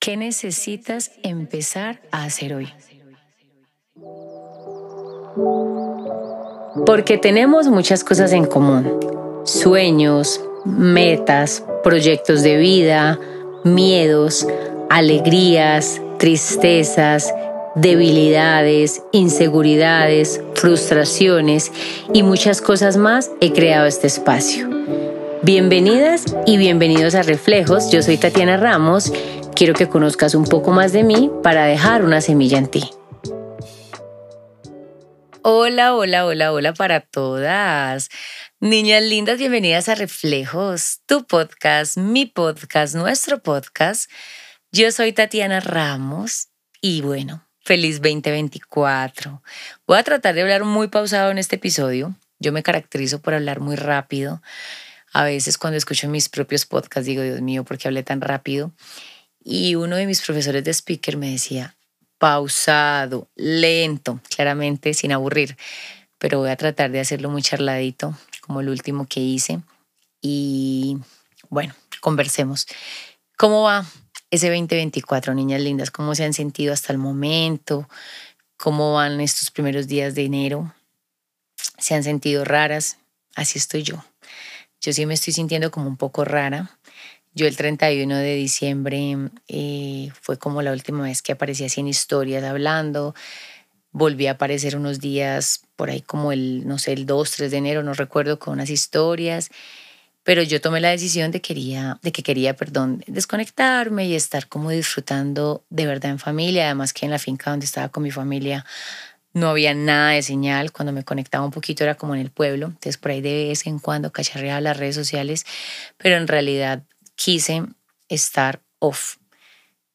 ¿Qué necesitas empezar a hacer hoy? Porque tenemos muchas cosas en común. Sueños, metas, proyectos de vida, miedos, alegrías, tristezas, debilidades, inseguridades, frustraciones y muchas cosas más he creado este espacio. Bienvenidas y bienvenidos a Reflejos. Yo soy Tatiana Ramos quiero que conozcas un poco más de mí para dejar una semilla en ti. Hola, hola, hola, hola para todas. Niñas lindas, bienvenidas a Reflejos, tu podcast, mi podcast, nuestro podcast. Yo soy Tatiana Ramos y bueno, feliz 2024. Voy a tratar de hablar muy pausado en este episodio. Yo me caracterizo por hablar muy rápido. A veces cuando escucho mis propios podcasts digo, Dios mío, ¿por qué hablé tan rápido? Y uno de mis profesores de speaker me decía, pausado, lento, claramente sin aburrir, pero voy a tratar de hacerlo muy charladito, como el último que hice. Y bueno, conversemos. ¿Cómo va ese 2024, niñas lindas? ¿Cómo se han sentido hasta el momento? ¿Cómo van estos primeros días de enero? ¿Se han sentido raras? Así estoy yo. Yo sí me estoy sintiendo como un poco rara. Yo el 31 de diciembre eh, fue como la última vez que aparecí así en historias hablando. Volví a aparecer unos días por ahí como el, no sé, el 2, 3 de enero, no recuerdo, con unas historias. Pero yo tomé la decisión de, quería, de que quería, perdón, desconectarme y estar como disfrutando de verdad en familia. Además que en la finca donde estaba con mi familia no había nada de señal. Cuando me conectaba un poquito era como en el pueblo. Entonces por ahí de vez en cuando cacharreaba las redes sociales. Pero en realidad quise estar off.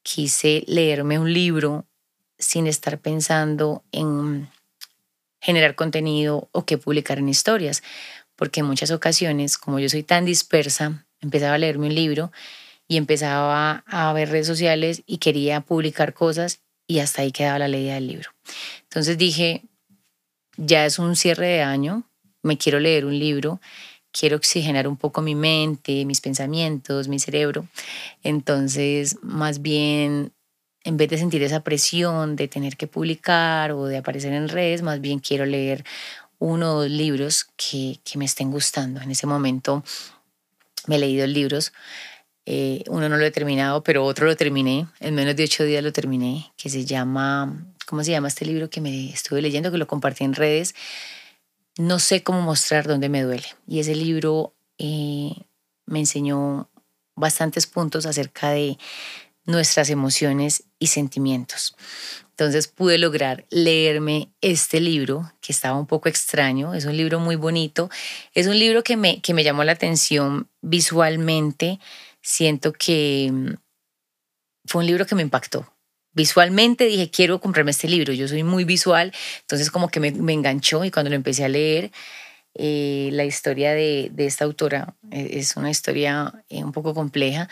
Quise leerme un libro sin estar pensando en generar contenido o qué publicar en historias, porque en muchas ocasiones, como yo soy tan dispersa, empezaba a leerme un libro y empezaba a ver redes sociales y quería publicar cosas y hasta ahí quedaba la ley del libro. Entonces dije, ya es un cierre de año, me quiero leer un libro quiero oxigenar un poco mi mente, mis pensamientos, mi cerebro. Entonces, más bien, en vez de sentir esa presión de tener que publicar o de aparecer en redes, más bien quiero leer uno o dos libros que, que me estén gustando. En ese momento me he leído libros. Eh, uno no lo he terminado, pero otro lo terminé. En menos de ocho días lo terminé, que se llama, ¿cómo se llama este libro que me estuve leyendo, que lo compartí en redes? No sé cómo mostrar dónde me duele. Y ese libro eh, me enseñó bastantes puntos acerca de nuestras emociones y sentimientos. Entonces pude lograr leerme este libro, que estaba un poco extraño, es un libro muy bonito, es un libro que me, que me llamó la atención visualmente, siento que mm, fue un libro que me impactó, visualmente dije, quiero comprarme este libro. Yo soy muy visual, entonces como que me, enganchó y cuando lo empecé a leer, eh, la historia de, esta autora eh, es una historia eh, un poco compleja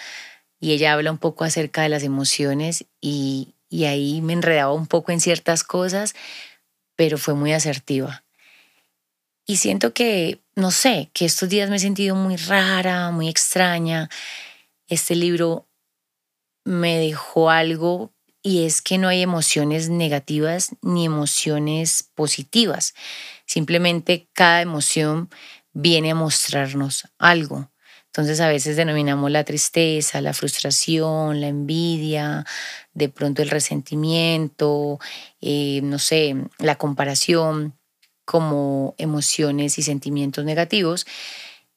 y ella habla un poco acerca de las emociones y, y ahí me enredaba un poco en ciertas cosas, pero fue muy asertiva. Y siento que, no sé, que estos días me he sentido muy rara, muy extraña. Este libro me dejó algo y es que no hay emociones negativas ni emociones positivas. Simplemente cada emoción viene a mostrarnos algo. Entonces a veces denominamos la tristeza, la frustración, la envidia, de pronto el resentimiento, eh, no sé, la comparación como emociones y sentimientos negativos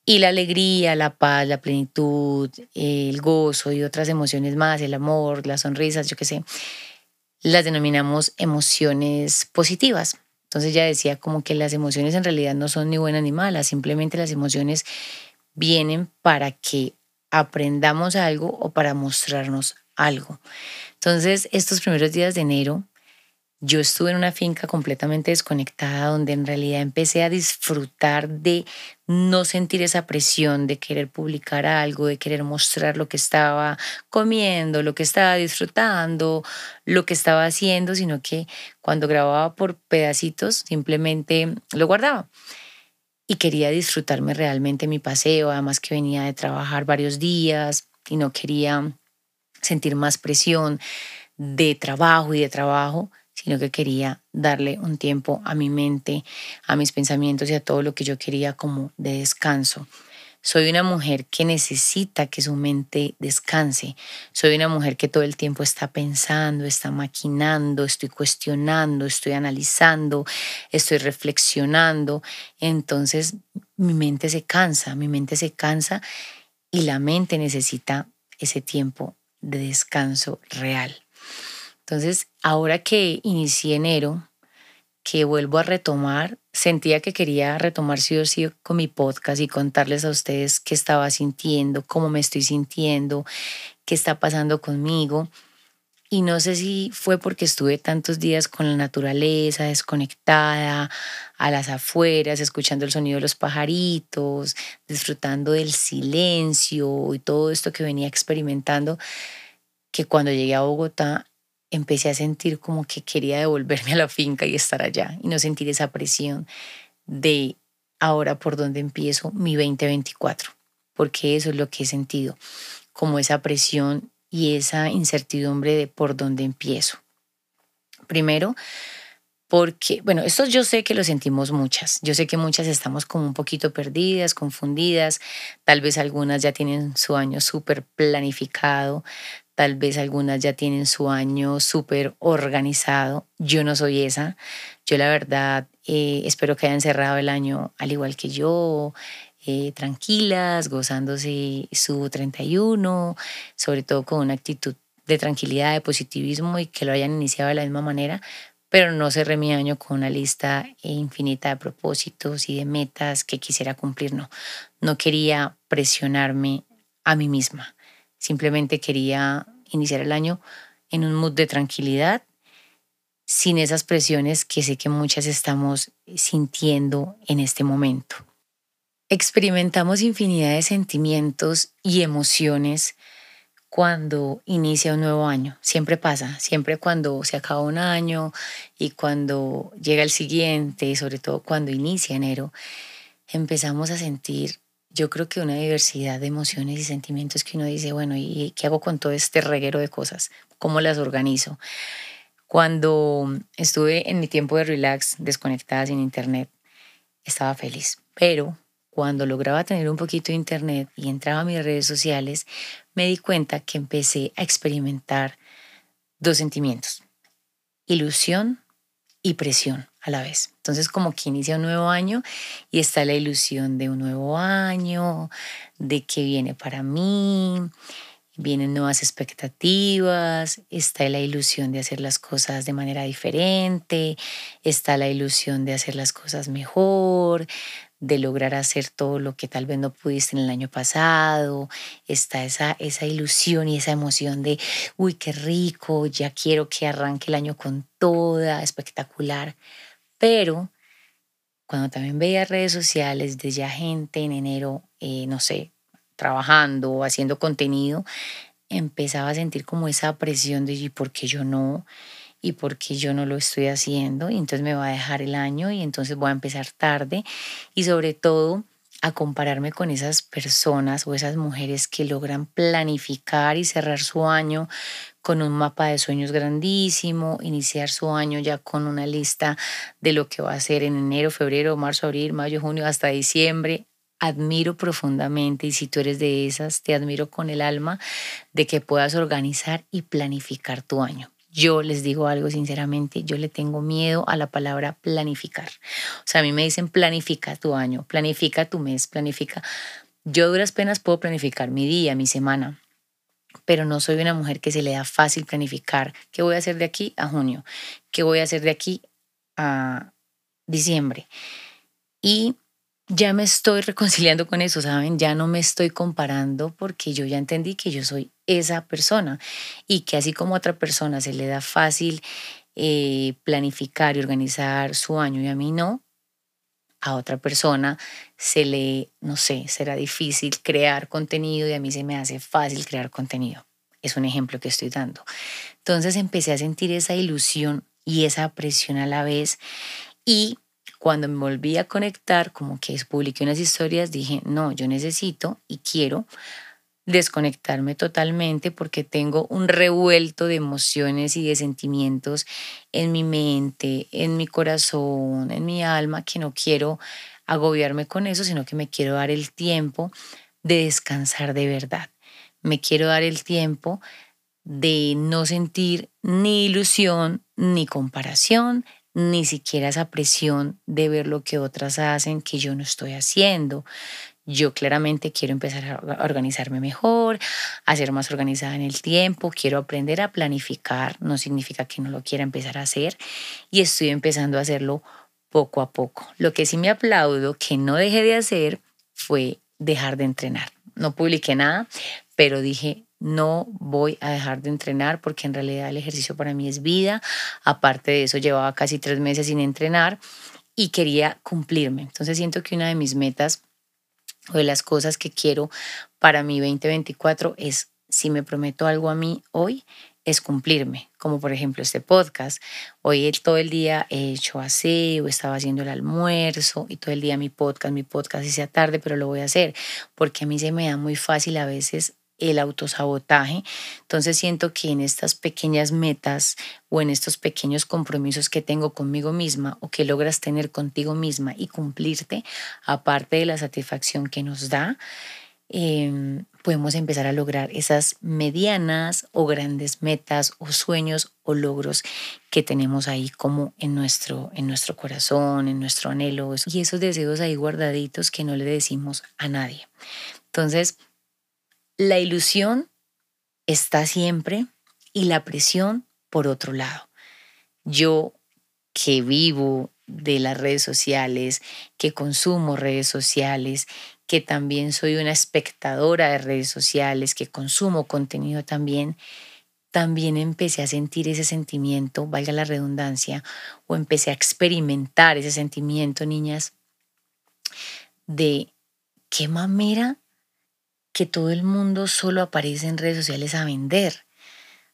y la alegría, la paz, la plenitud, el gozo y otras emociones más, el amor, las sonrisas, yo qué sé, las denominamos emociones positivas. Entonces ya decía como que las emociones en realidad no son ni buenas ni malas, simplemente las emociones vienen para que aprendamos algo o para mostrarnos algo. Entonces estos primeros días de enero yo estuve en una finca completamente desconectada donde en realidad empecé a disfrutar de no sentir esa presión de querer publicar algo, de querer mostrar lo que estaba comiendo, lo que estaba disfrutando, lo que estaba haciendo, sino que cuando grababa por pedacitos simplemente lo guardaba. Y quería disfrutarme realmente mi paseo, además que venía de trabajar varios días y no quería sentir más presión de trabajo y de trabajo, sino que quería darle un tiempo a mi mente, a mis pensamientos y a todo lo que yo quería como de descanso. Soy una mujer que necesita que su mente descanse. Soy una mujer que todo el tiempo está pensando, está maquinando, estoy cuestionando, estoy analizando, estoy reflexionando. Entonces mi mente se cansa, mi mente se cansa y la mente necesita ese tiempo de descanso real. Entonces, ahora que inicié enero, que vuelvo a retomar, sentía que quería retomar sí o sí con mi podcast y contarles a ustedes qué estaba sintiendo, cómo me estoy sintiendo, qué está pasando conmigo. Y no sé si fue porque estuve tantos días con la naturaleza, desconectada, a las afueras, escuchando el sonido de los pajaritos, disfrutando del silencio y todo esto que venía experimentando, que cuando llegué a Bogotá empecé a sentir como que quería devolverme a la finca y estar allá y no sentir esa presión de ahora por donde empiezo mi 2024, porque eso es lo que he sentido, como esa presión y esa incertidumbre de por dónde empiezo. Primero, porque, bueno, esto yo sé que lo sentimos muchas, yo sé que muchas estamos como un poquito perdidas, confundidas, tal vez algunas ya tienen su año súper planificado, Tal vez algunas ya tienen su año súper organizado. Yo no soy esa. Yo la verdad eh, espero que hayan cerrado el año al igual que yo, eh, tranquilas, gozándose su 31, sobre todo con una actitud de tranquilidad, de positivismo y que lo hayan iniciado de la misma manera, pero no cerré mi año con una lista infinita de propósitos y de metas que quisiera cumplir, no. No quería presionarme a mí misma. Simplemente quería iniciar el año en un mood de tranquilidad, sin esas presiones que sé que muchas estamos sintiendo en este momento. Experimentamos infinidad de sentimientos y emociones cuando inicia un nuevo año. Siempre pasa, siempre cuando se acaba un año y cuando llega el siguiente, sobre todo cuando inicia enero, empezamos a sentir yo creo que una diversidad de emociones y sentimientos que uno dice, bueno, ¿y qué hago con todo este reguero de cosas? ¿Cómo las organizo? Cuando estuve en mi tiempo de relax, desconectada sin internet, estaba feliz, pero cuando lograba tener un poquito de internet y entraba a mis redes sociales, me di cuenta que empecé a experimentar dos sentimientos, ilusión y presión a la vez. Entonces como que inicia un nuevo año y está la ilusión de un nuevo año, de que viene para mí, vienen nuevas expectativas, está la ilusión de hacer las cosas de manera diferente, está la ilusión de hacer las cosas mejor, de lograr hacer todo lo que tal vez no pudiste en el año pasado, está esa, esa ilusión y esa emoción de, uy, qué rico, ya quiero que arranque el año con toda, espectacular. Pero cuando también veía redes sociales de ya gente en enero, eh, no sé, trabajando o haciendo contenido, empezaba a sentir como esa presión de ¿y por qué yo no? ¿Y por qué yo no lo estoy haciendo? Y entonces me va a dejar el año y entonces voy a empezar tarde. Y sobre todo a compararme con esas personas o esas mujeres que logran planificar y cerrar su año con un mapa de sueños grandísimo, iniciar su año ya con una lista de lo que va a hacer en enero, febrero, marzo, abril, mayo, junio, hasta diciembre. Admiro profundamente y si tú eres de esas, te admiro con el alma de que puedas organizar y planificar tu año. Yo les digo algo sinceramente, yo le tengo miedo a la palabra planificar. O sea, a mí me dicen planifica tu año, planifica tu mes, planifica. Yo duras penas puedo planificar mi día, mi semana, pero no soy una mujer que se le da fácil planificar qué voy a hacer de aquí a junio, qué voy a hacer de aquí a diciembre. Y ya me estoy reconciliando con eso, ¿saben? Ya no me estoy comparando porque yo ya entendí que yo soy esa persona y que así como a otra persona se le da fácil eh, planificar y organizar su año y a mí no, a otra persona se le, no sé, será difícil crear contenido y a mí se me hace fácil crear contenido. Es un ejemplo que estoy dando. Entonces empecé a sentir esa ilusión y esa presión a la vez y cuando me volví a conectar, como que publiqué unas historias, dije, no, yo necesito y quiero desconectarme totalmente porque tengo un revuelto de emociones y de sentimientos en mi mente, en mi corazón, en mi alma, que no quiero agobiarme con eso, sino que me quiero dar el tiempo de descansar de verdad. Me quiero dar el tiempo de no sentir ni ilusión, ni comparación, ni siquiera esa presión de ver lo que otras hacen que yo no estoy haciendo. Yo claramente quiero empezar a organizarme mejor, a ser más organizada en el tiempo, quiero aprender a planificar, no significa que no lo quiera empezar a hacer y estoy empezando a hacerlo poco a poco. Lo que sí me aplaudo que no dejé de hacer fue dejar de entrenar. No publiqué nada, pero dije, no voy a dejar de entrenar porque en realidad el ejercicio para mí es vida. Aparte de eso, llevaba casi tres meses sin entrenar y quería cumplirme. Entonces siento que una de mis metas o de las cosas que quiero para mi 2024 es, si me prometo algo a mí hoy, es cumplirme, como por ejemplo este podcast. Hoy todo el día he hecho aseo, estaba haciendo el almuerzo y todo el día mi podcast, mi podcast y sea tarde, pero lo voy a hacer porque a mí se me da muy fácil a veces el autosabotaje. Entonces siento que en estas pequeñas metas o en estos pequeños compromisos que tengo conmigo misma o que logras tener contigo misma y cumplirte, aparte de la satisfacción que nos da, em, podemos empezar a lograr esas medianas o grandes metas o sueños o logros que tenemos ahí como en nuestro, en nuestro corazón, en nuestro anhelo y esos deseos ahí guardaditos que no le decimos a nadie. Entonces, la ilusión está siempre y la presión por otro lado. Yo que vivo de las redes sociales, que consumo redes sociales, que también soy una espectadora de redes sociales, que consumo contenido también, también empecé a sentir ese sentimiento, valga la redundancia, o empecé a experimentar ese sentimiento, niñas, de qué mamera que todo el mundo solo aparece en redes sociales a vender.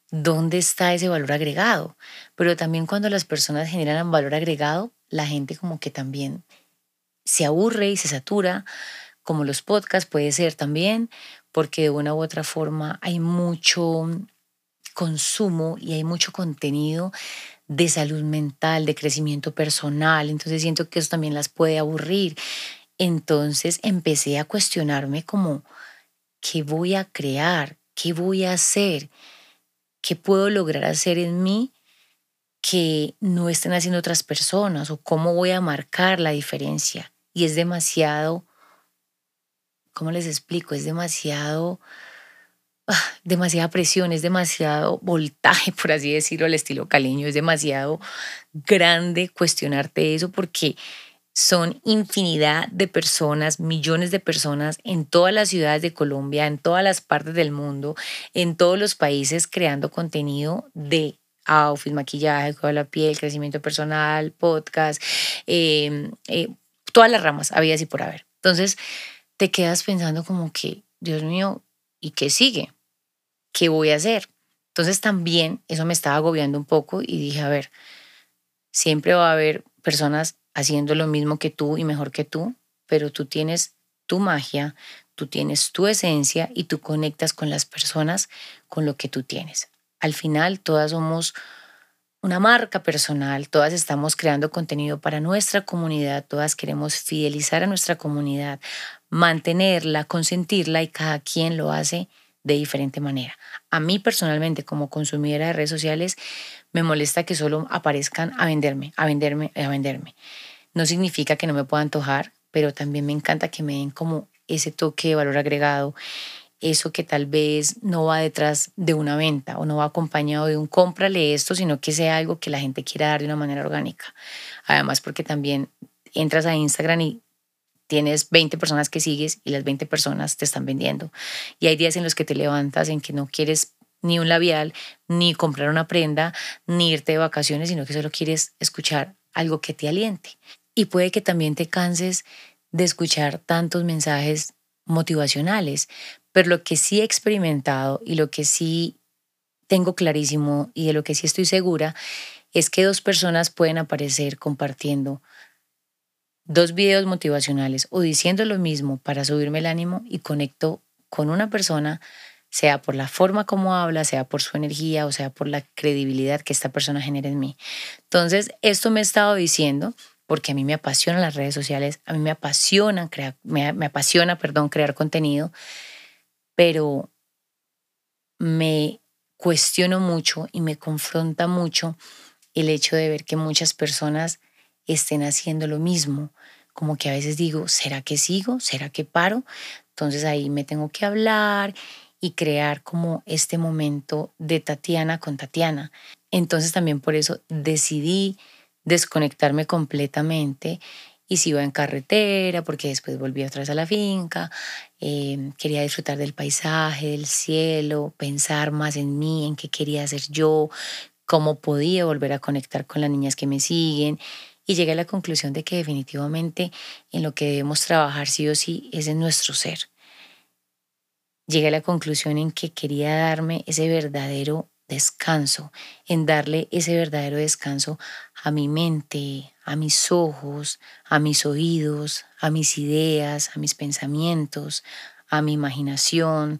¿Dónde está ese valor agregado? Pero también cuando las personas generan valor agregado, la gente como que también se aburre y se satura, como los podcasts puede ser también, porque de una u otra forma hay mucho consumo y hay mucho contenido de salud mental, de crecimiento personal, entonces siento que eso también las puede aburrir. Entonces empecé a cuestionarme como, ¿Qué voy a crear? ¿Qué voy a hacer? ¿Qué puedo lograr hacer en mí que no estén haciendo otras personas? ¿O cómo voy a marcar la diferencia? Y es demasiado, ¿cómo les explico? Es demasiado, ah, demasiada presión, es demasiado voltaje, por así decirlo, al estilo caleño, es demasiado grande cuestionarte eso porque son infinidad de personas, millones de personas en todas las ciudades de Colombia, en todas las partes del mundo, en todos los países creando contenido de outfit, maquillaje, cuidado de la piel, crecimiento personal, podcast, em, eh, todas las ramas, había así por haber. Entonces te quedas pensando como que, Dios mío, ¿y qué sigue? ¿Qué voy a hacer? Entonces también eso me estaba agobiando un poco y dije, a ver, siempre va a haber personas haciendo lo mismo que tú y mejor que tú, pero tú tienes tu magia, tú tienes tu esencia y tú conectas con las personas con lo que tú tienes. Al final, todas somos una marca personal, todas estamos creando contenido para nuestra comunidad, todas queremos fidelizar a nuestra comunidad, mantenerla, consentirla y cada quien lo hace de diferente manera. A mí personalmente, como consumidora de redes sociales, me molesta que solo aparezcan a venderme, a venderme, a venderme. No significa que no me pueda antojar, pero también me encanta que me den como ese toque de valor agregado, eso que tal vez no va detrás de una venta o no va acompañado de un cómprale esto, sino que sea algo que la gente quiera dar de una manera orgánica. Además, porque también entras a Instagram y tienes 20 personas que sigues y las 20 personas te están vendiendo. Y hay días en los que te levantas en que no quieres ni un labial, ni comprar una prenda, ni irte de vacaciones, sino que solo quieres escuchar algo que te aliente. Y puede que también te canses de escuchar tantos mensajes motivacionales, pero lo que sí he experimentado y lo que sí tengo clarísimo y de lo que sí estoy segura es que dos personas pueden aparecer compartiendo dos videos motivacionales o diciendo lo mismo para subirme el ánimo y conecto con una persona, sea por la forma como habla, sea por su energía o sea por la credibilidad que esta persona genera en mí. Entonces, esto me he estado diciendo porque a mí me apasionan las redes sociales, a mí me apasiona crear, me, apasiona, perdón, crear contenido, pero me cuestiono mucho y me confronta mucho el hecho de ver que muchas personas estén haciendo lo mismo. Como que a veces digo, ¿será que sigo? ¿Será que paro? Entonces ahí me tengo que hablar y crear como este momento de Tatiana con Tatiana. Entonces también por eso decidí desconectarme completamente y si iba en carretera, porque después volví otra vez a la finca, em, quería disfrutar del paisaje, del cielo, pensar más en mí, en qué quería hacer yo, cómo podía volver a conectar con las niñas que me siguen. Y llegué a la conclusión de que definitivamente en lo que debemos trabajar sí o sí es en nuestro ser. Llegué a la conclusión en que quería darme ese verdadero descanso, en darle ese verdadero descanso a mi mente, a mis ojos, a mis oídos, a mis ideas, a mis pensamientos, a mi imaginación,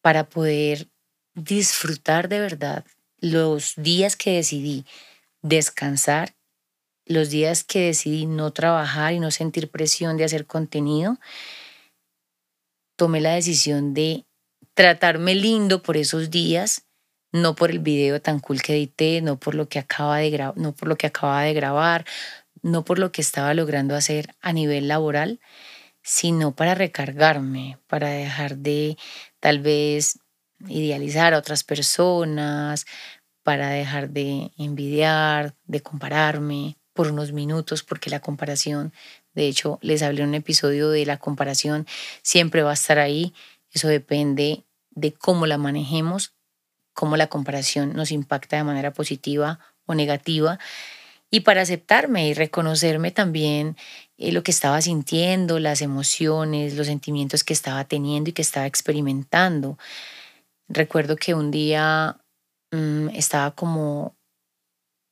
para poder disfrutar de verdad los días que decidí descansar, los días que decidí no trabajar y no sentir presión de hacer contenido, tomé la decisión de tratarme lindo por esos días no por el video tan cool que edité, no por lo que acaba de no por lo que acababa de grabar, no por lo que estaba logrando hacer a nivel laboral, sino para recargarme, para dejar de tal vez idealizar a otras personas, para dejar de envidiar, de compararme por unos minutos, porque la comparación, de hecho, les hablé en un episodio de la comparación, siempre va a estar ahí. Eso depende de cómo la manejemos cómo la comparación nos impacta de manera positiva o negativa y para aceptarme y reconocerme también eh, lo que estaba sintiendo, las emociones, los sentimientos que estaba teniendo y que estaba experimentando. Recuerdo que un día mm, estaba como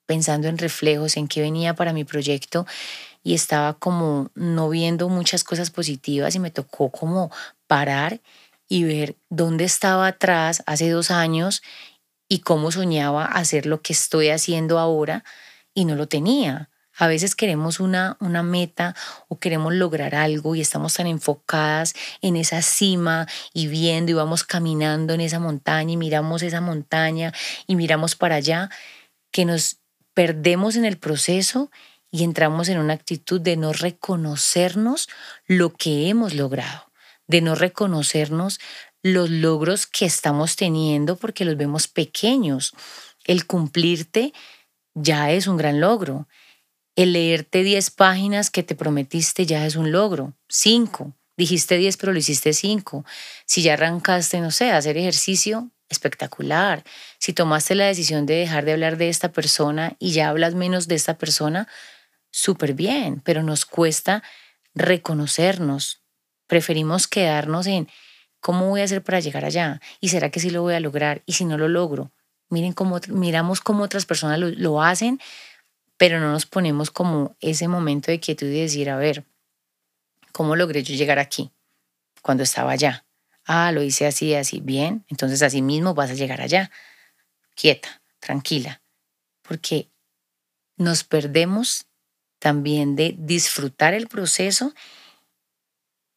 pensando en reflejos, en qué venía para mi proyecto y estaba como no viendo muchas cosas positivas y me tocó como parar y ver dónde estaba atrás hace dos años y cómo soñaba hacer lo que estoy haciendo ahora y no lo tenía. A veces queremos una, una meta o queremos lograr algo y estamos tan enfocadas en esa cima y viendo y vamos caminando en esa montaña y miramos esa montaña y miramos para allá que nos perdemos en el proceso y entramos en una actitud de no reconocernos lo que hemos logrado de no reconocernos los logros que estamos teniendo porque los vemos pequeños. El cumplirte ya es un gran logro. El leerte 10 páginas que te prometiste ya es un logro. 5. Dijiste 10 pero lo hiciste 5. Si ya arrancaste, no sé, hacer ejercicio, espectacular. Si tomaste la decisión de dejar de hablar de esta persona y ya hablas menos de esta persona, súper bien, pero nos cuesta reconocernos, Preferimos quedarnos en cómo voy a hacer para llegar allá y será que sí lo voy a lograr y si no lo logro. Miren cómo miramos cómo otras personas lo, hacen, pero no nos ponemos como ese momento de quietud y decir, a ver, ¿cómo logré yo llegar aquí cuando estaba allá? Ah, lo hice así, así, bien, entonces así mismo vas a llegar allá. Quieta, tranquila, porque nos perdemos también de disfrutar el proceso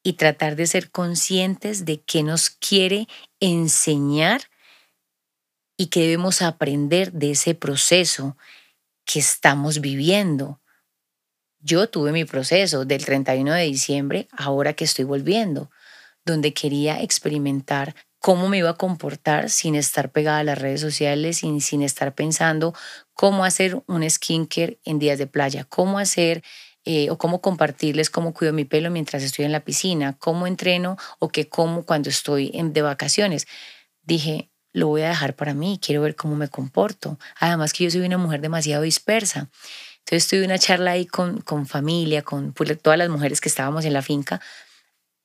y tratar de ser conscientes de qué nos quiere enseñar y qué debemos aprender de ese proceso que estamos viviendo. Yo tuve mi proceso del 31 de diciembre, ahora que estoy volviendo, donde quería experimentar cómo me iba a comportar sin estar pegada a las redes sociales, sin, sin estar pensando cómo hacer un skincare en días de playa, cómo hacer eh, o cómo compartirles cómo cuido mi pelo mientras estoy en la piscina, cómo entreno o qué como cuando estoy en, de vacaciones. Dije, lo voy a dejar para mí, quiero ver cómo me comporto. Además que yo soy una mujer demasiado dispersa. Entonces tuve una charla ahí con, con familia, con todas las mujeres que estábamos en la finca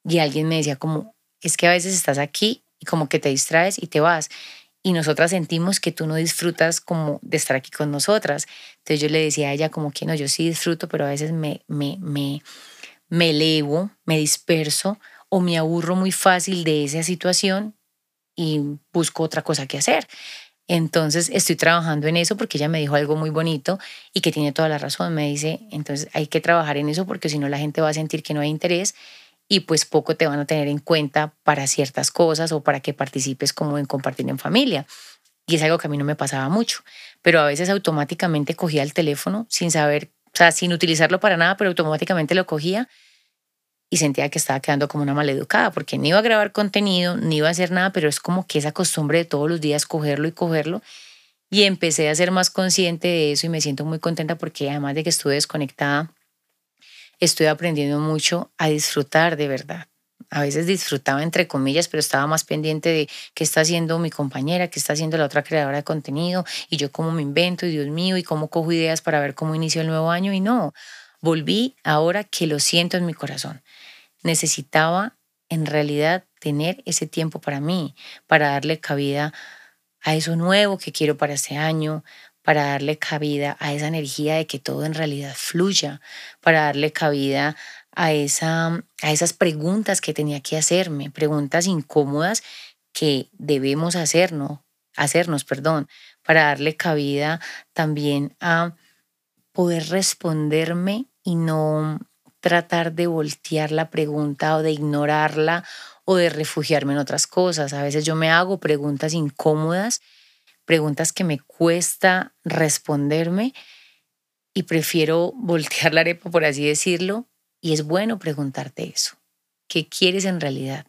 y alguien me decía como, es que a veces estás aquí y como que te distraes y te vas y nosotras sentimos que tú no disfrutas como de estar aquí con nosotras. Entonces yo le decía a ella como que no, yo sí disfruto, pero a veces me, me, me, me elevo, me disperso o me aburro muy fácil de esa situación y busco otra cosa que hacer. Entonces estoy trabajando en eso porque ella me dijo algo muy bonito y que tiene toda la razón. Me dice, entonces hay que trabajar en eso porque si no la gente va a sentir que no hay interés y pues poco te van a tener en cuenta para ciertas cosas o para que participes como en compartir en familia. Y es algo que a mí no me pasaba mucho, pero a veces automáticamente cogía el teléfono sin saber, o sea, sin utilizarlo para nada, pero automáticamente lo cogía y sentía que estaba quedando como una maleducada porque ni iba a grabar contenido, ni iba a hacer nada, pero es como que esa costumbre de todos los días cogerlo y cogerlo. Y empecé a ser más consciente de eso y me siento muy contenta porque además de que estuve desconectada, estoy aprendiendo mucho a disfrutar de verdad. A veces disfrutaba entre comillas, pero estaba más pendiente de qué está haciendo mi compañera, qué está haciendo la otra creadora de contenido y yo cómo me invento, y Dios mío, y cómo cojo ideas para ver cómo inicio el nuevo año. Y no, volví ahora que lo siento en mi corazón necesitaba en realidad tener ese tiempo para mí, para darle cabida a eso nuevo que quiero para este año, para darle cabida a esa energía de que todo en realidad fluya, para darle cabida a, esa, a esas preguntas que tenía que hacerme, preguntas incómodas que debemos hacernos, hacernos, perdón, para darle cabida también a poder responderme y no tratar de voltear la pregunta o de ignorarla o de refugiarme en otras cosas. A veces yo me hago preguntas incómodas, preguntas que me cuesta responderme y prefiero voltear la arepa, por así decirlo, y es bueno preguntarte eso. ¿Qué quieres en realidad?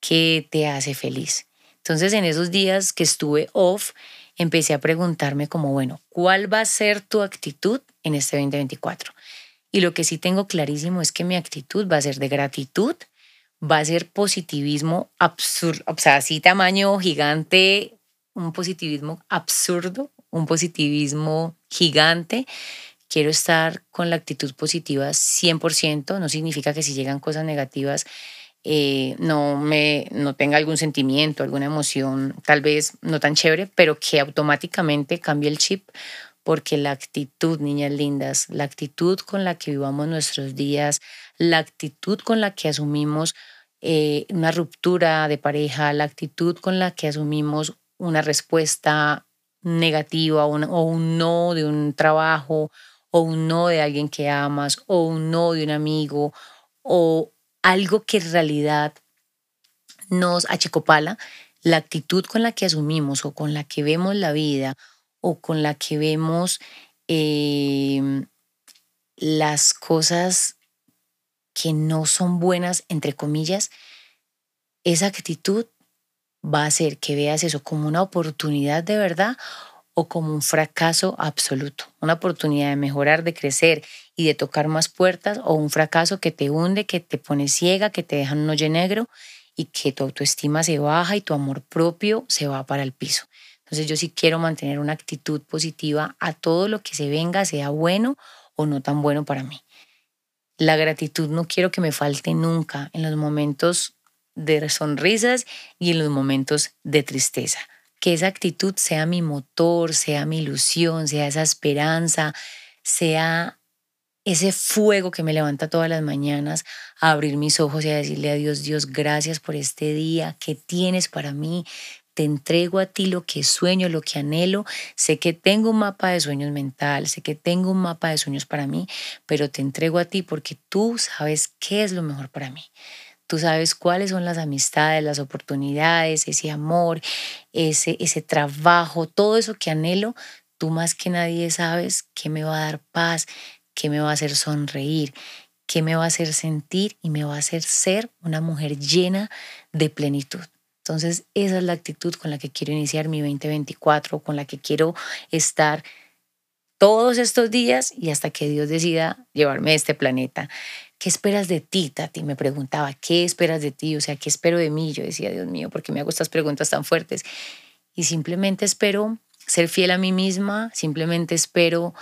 ¿Qué te hace feliz? Entonces en esos días que estuve off, empecé a preguntarme como, bueno, ¿cuál va a ser tu actitud en este 2024? Y lo que sí tengo clarísimo es que mi actitud va a ser de gratitud, va a ser positivismo absurdo, o sea, así tamaño gigante, un positivismo absurdo, un positivismo gigante. Quiero estar con la actitud positiva 100%, no significa que si llegan cosas negativas eh, no me no tenga algún sentimiento, alguna emoción, tal vez no tan chévere, pero que automáticamente cambie el chip porque la actitud, niñas lindas, la actitud con la que vivamos nuestros días, la actitud con la que asumimos eh, una ruptura de pareja, la actitud con la que asumimos una respuesta negativa o un no de un trabajo o un no de alguien que amas o un no de un amigo o algo que en realidad nos achicopala, la actitud con la que asumimos o con la que vemos la vida o con la que vemos em, las cosas que no son buenas, entre comillas, esa actitud va a hacer que veas eso como una oportunidad de verdad o como un fracaso absoluto, una oportunidad de mejorar, de crecer y de tocar más puertas o un fracaso que te hunde, que te pone ciega, que te deja un hoyo negro y que tu autoestima se baja y tu amor propio se va para el piso. Entonces yo sí quiero mantener una actitud positiva a todo lo que se venga, sea bueno o no tan bueno para mí. La gratitud no quiero que me falte nunca en los momentos de sonrisas y en los momentos de tristeza. Que esa actitud sea mi motor, sea mi ilusión, sea esa esperanza, sea ese fuego que me levanta todas las mañanas a abrir mis ojos y a decirle a Dios, Dios, gracias por este día que tienes para mí, te entrego a ti lo que sueño, lo que anhelo. Sé que tengo un mapa de sueños mental, sé que tengo un mapa de sueños para mí, pero te entrego a ti porque tú sabes qué es lo mejor para mí. Tú sabes cuáles son las amistades, las oportunidades, ese amor, ese, ese trabajo, todo eso que anhelo. Tú más que nadie sabes qué me va a dar paz, qué me va a hacer sonreír, qué me va a hacer sentir y me va a hacer ser una mujer llena de plenitud. Entonces, esa es la actitud con la que quiero iniciar mi 2024, con la que quiero estar todos estos días y hasta que Dios decida llevarme a este planeta. ¿Qué esperas de ti, Tati? Me preguntaba, ¿qué esperas de ti? O sea, ¿qué espero de mí? Yo decía, Dios mío, ¿por qué me hago estas preguntas tan fuertes? Y simplemente espero ser fiel a mí misma, simplemente espero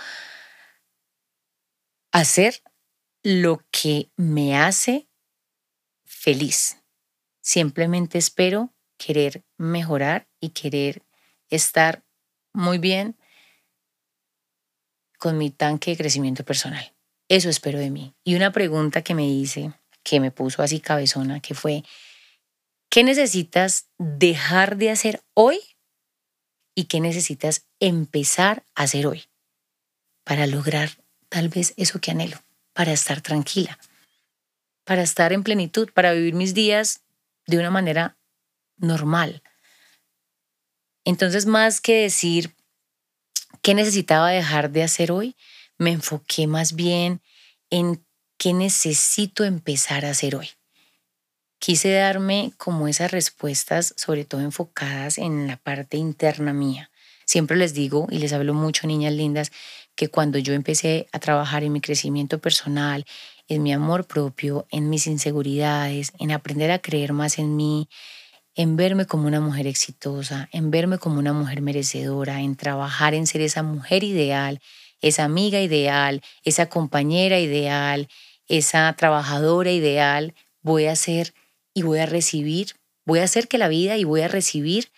hacer lo que me hace feliz. Simplemente espero querer mejorar y querer estar muy bien con mi tanque de crecimiento personal. Eso espero de mí. Y una pregunta que me hice que me puso así cabezona, que fue, ¿qué necesitas dejar de hacer hoy y qué necesitas empezar a hacer hoy para lograr tal vez eso que anhelo, para estar tranquila, para estar en plenitud, para vivir mis días de una manera normal. Entonces, más que decir qué necesitaba dejar de hacer hoy, me enfoqué más bien en qué necesito empezar a hacer hoy. Quise darme como esas respuestas, sobre todo enfocadas en la parte interna mía. Siempre les digo y les hablo mucho, niñas lindas, que cuando yo empecé a trabajar en mi crecimiento personal, en mi amor propio, en mis inseguridades, en aprender a creer más en mí, en verme como una mujer exitosa, en verme como una mujer merecedora, en trabajar en ser esa mujer ideal, esa amiga ideal, esa compañera ideal, esa trabajadora ideal, voy a ser y voy a recibir, voy a hacer que la vida y voy a recibir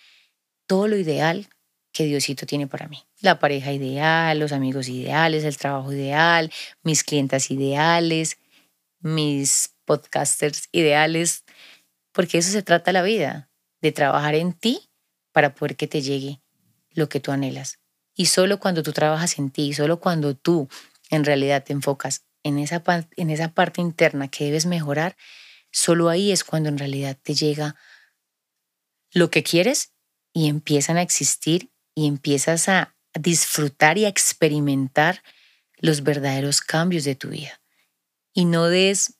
todo lo ideal que Diosito tiene para mí. La pareja ideal, los amigos ideales, el trabajo ideal, mis clientas ideales, mis podcasters ideales, porque eso se trata la vida, de trabajar en ti para poder que te llegue lo que tú anhelas. Y solo cuando tú trabajas en ti, solo cuando tú en realidad te enfocas en esa, en esa parte interna que debes mejorar, solo ahí es cuando en realidad te llega lo que quieres y empiezan a existir y empiezas a disfrutar y a experimentar los verdaderos cambios de tu vida. Y no des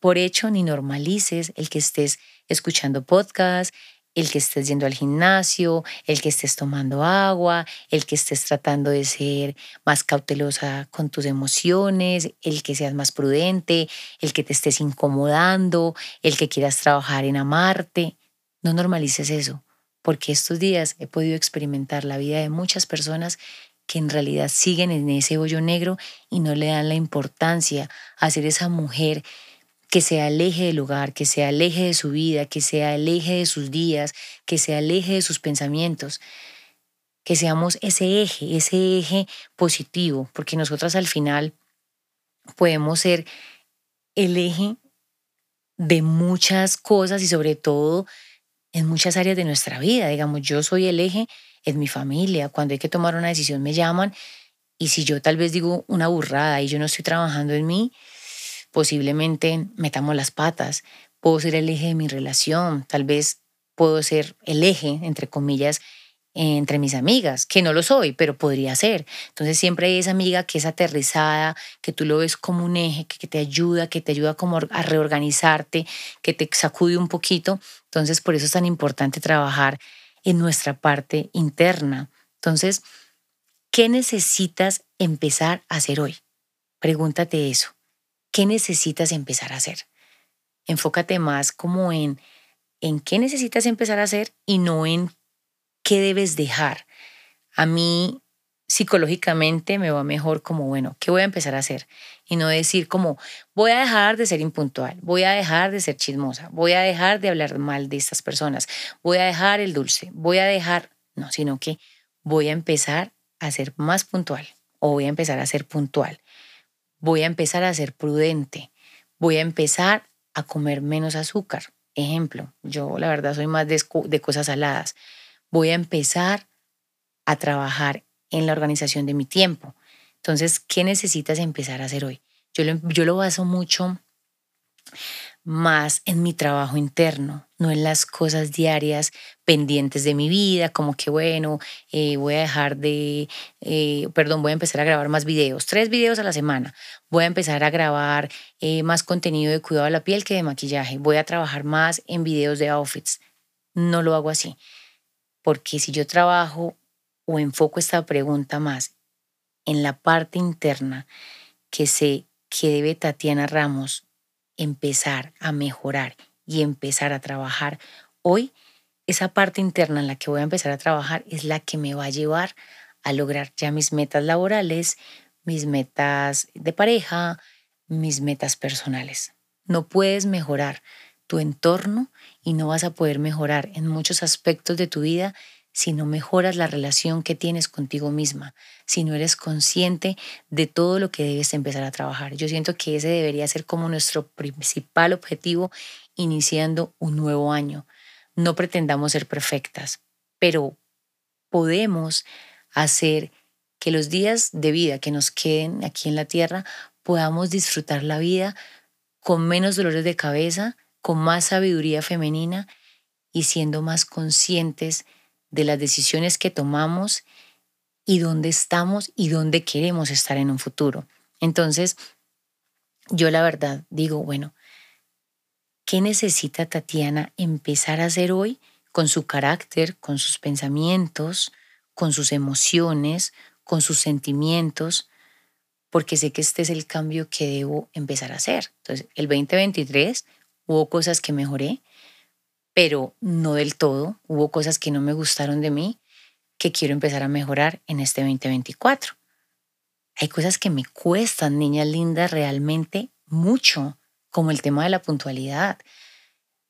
por hecho ni normalices el que estés escuchando podcast, el que estés yendo al gimnasio, el que estés tomando agua, el que estés tratando de ser más cautelosa con tus emociones, el que seas más prudente, el que te estés incomodando, el que quieras trabajar en amarte. No normalices eso, porque estos días he podido experimentar la vida de muchas personas que en realidad siguen en ese hoyo negro y no le dan la importancia a ser esa mujer que se aleje del hogar, que se aleje de su vida, que se aleje de sus días, que se aleje de sus pensamientos, que seamos ese eje, ese eje positivo, porque nosotras al final podemos ser el eje de muchas cosas y sobre todo en muchas áreas de nuestra vida. Digamos, yo soy el eje en mi familia. Cuando hay que tomar una decisión me llaman y si yo tal vez digo una burrada y yo no estoy trabajando en mí, posiblemente metamos las patas. Puedo ser el eje de mi relación, tal vez puedo ser el eje, entre comillas, entre mis amigas, que no lo soy, pero podría ser. Entonces siempre hay esa amiga que es aterrizada, que tú lo ves como un eje, que, te ayuda, que te ayuda como a reorganizarte, que te sacude un poquito. Entonces por eso es tan importante trabajar en nuestra parte interna. Entonces, ¿qué necesitas empezar a hacer hoy? Pregúntate eso. ¿Qué necesitas empezar a hacer? Enfócate más como en, en qué necesitas empezar a hacer y no en qué debes dejar. A mí psicológicamente me va mejor como, bueno, ¿qué voy a empezar a hacer? Y no decir como, voy a dejar de ser impuntual, voy a dejar de ser chismosa, voy a dejar de hablar mal de estas personas, voy a dejar el dulce, voy a dejar, no, sino que voy a empezar a ser más puntual o voy a empezar a ser puntual voy a empezar a ser prudente, voy a empezar a comer menos azúcar. Ejemplo, yo la verdad soy más de, cosas saladas. Voy a empezar a trabajar en la organización de mi tiempo. Entonces, ¿qué necesitas empezar a hacer hoy? Yo yo lo baso mucho más en mi trabajo interno, no en las cosas diarias pendientes de mi vida, como que bueno, eh, voy a dejar de, eh, perdón, voy a empezar a grabar más videos, tres videos a la semana, voy a empezar a grabar eh, más contenido de cuidado de la piel que de maquillaje, voy a trabajar más en videos de outfits. No lo hago así, porque si yo trabajo o enfoco esta pregunta más en la parte interna que sé que debe Tatiana Ramos empezar a mejorar y empezar a trabajar hoy, esa parte interna en la que voy a empezar a trabajar es la que me va a llevar a lograr ya mis metas laborales, mis metas de pareja, mis metas personales. No puedes mejorar tu entorno y no vas a poder mejorar en muchos aspectos de tu vida si no mejoras la relación que tienes contigo misma, si no eres consciente de todo lo que debes empezar a trabajar. Yo siento que ese debería ser como nuestro principal objetivo iniciando un nuevo año. No pretendamos ser perfectas, pero podemos hacer que los días de vida que nos queden aquí en la tierra podamos disfrutar la vida con menos dolores de cabeza, con más sabiduría femenina y siendo más conscientes de las decisiones que tomamos y dónde estamos y dónde queremos estar en un futuro. Entonces, yo la verdad digo, bueno, ¿qué necesita Tatiana empezar a hacer hoy con su carácter, con sus pensamientos, con sus emociones, con sus sentimientos? Porque sé que este es el cambio que debo empezar a hacer. Entonces, el 2023 hubo cosas que mejoré, pero no del todo. Hubo cosas que no me gustaron de mí que quiero empezar a mejorar en este 2024. Hay cosas que me cuestan, niñas lindas, realmente mucho, como el tema de la puntualidad.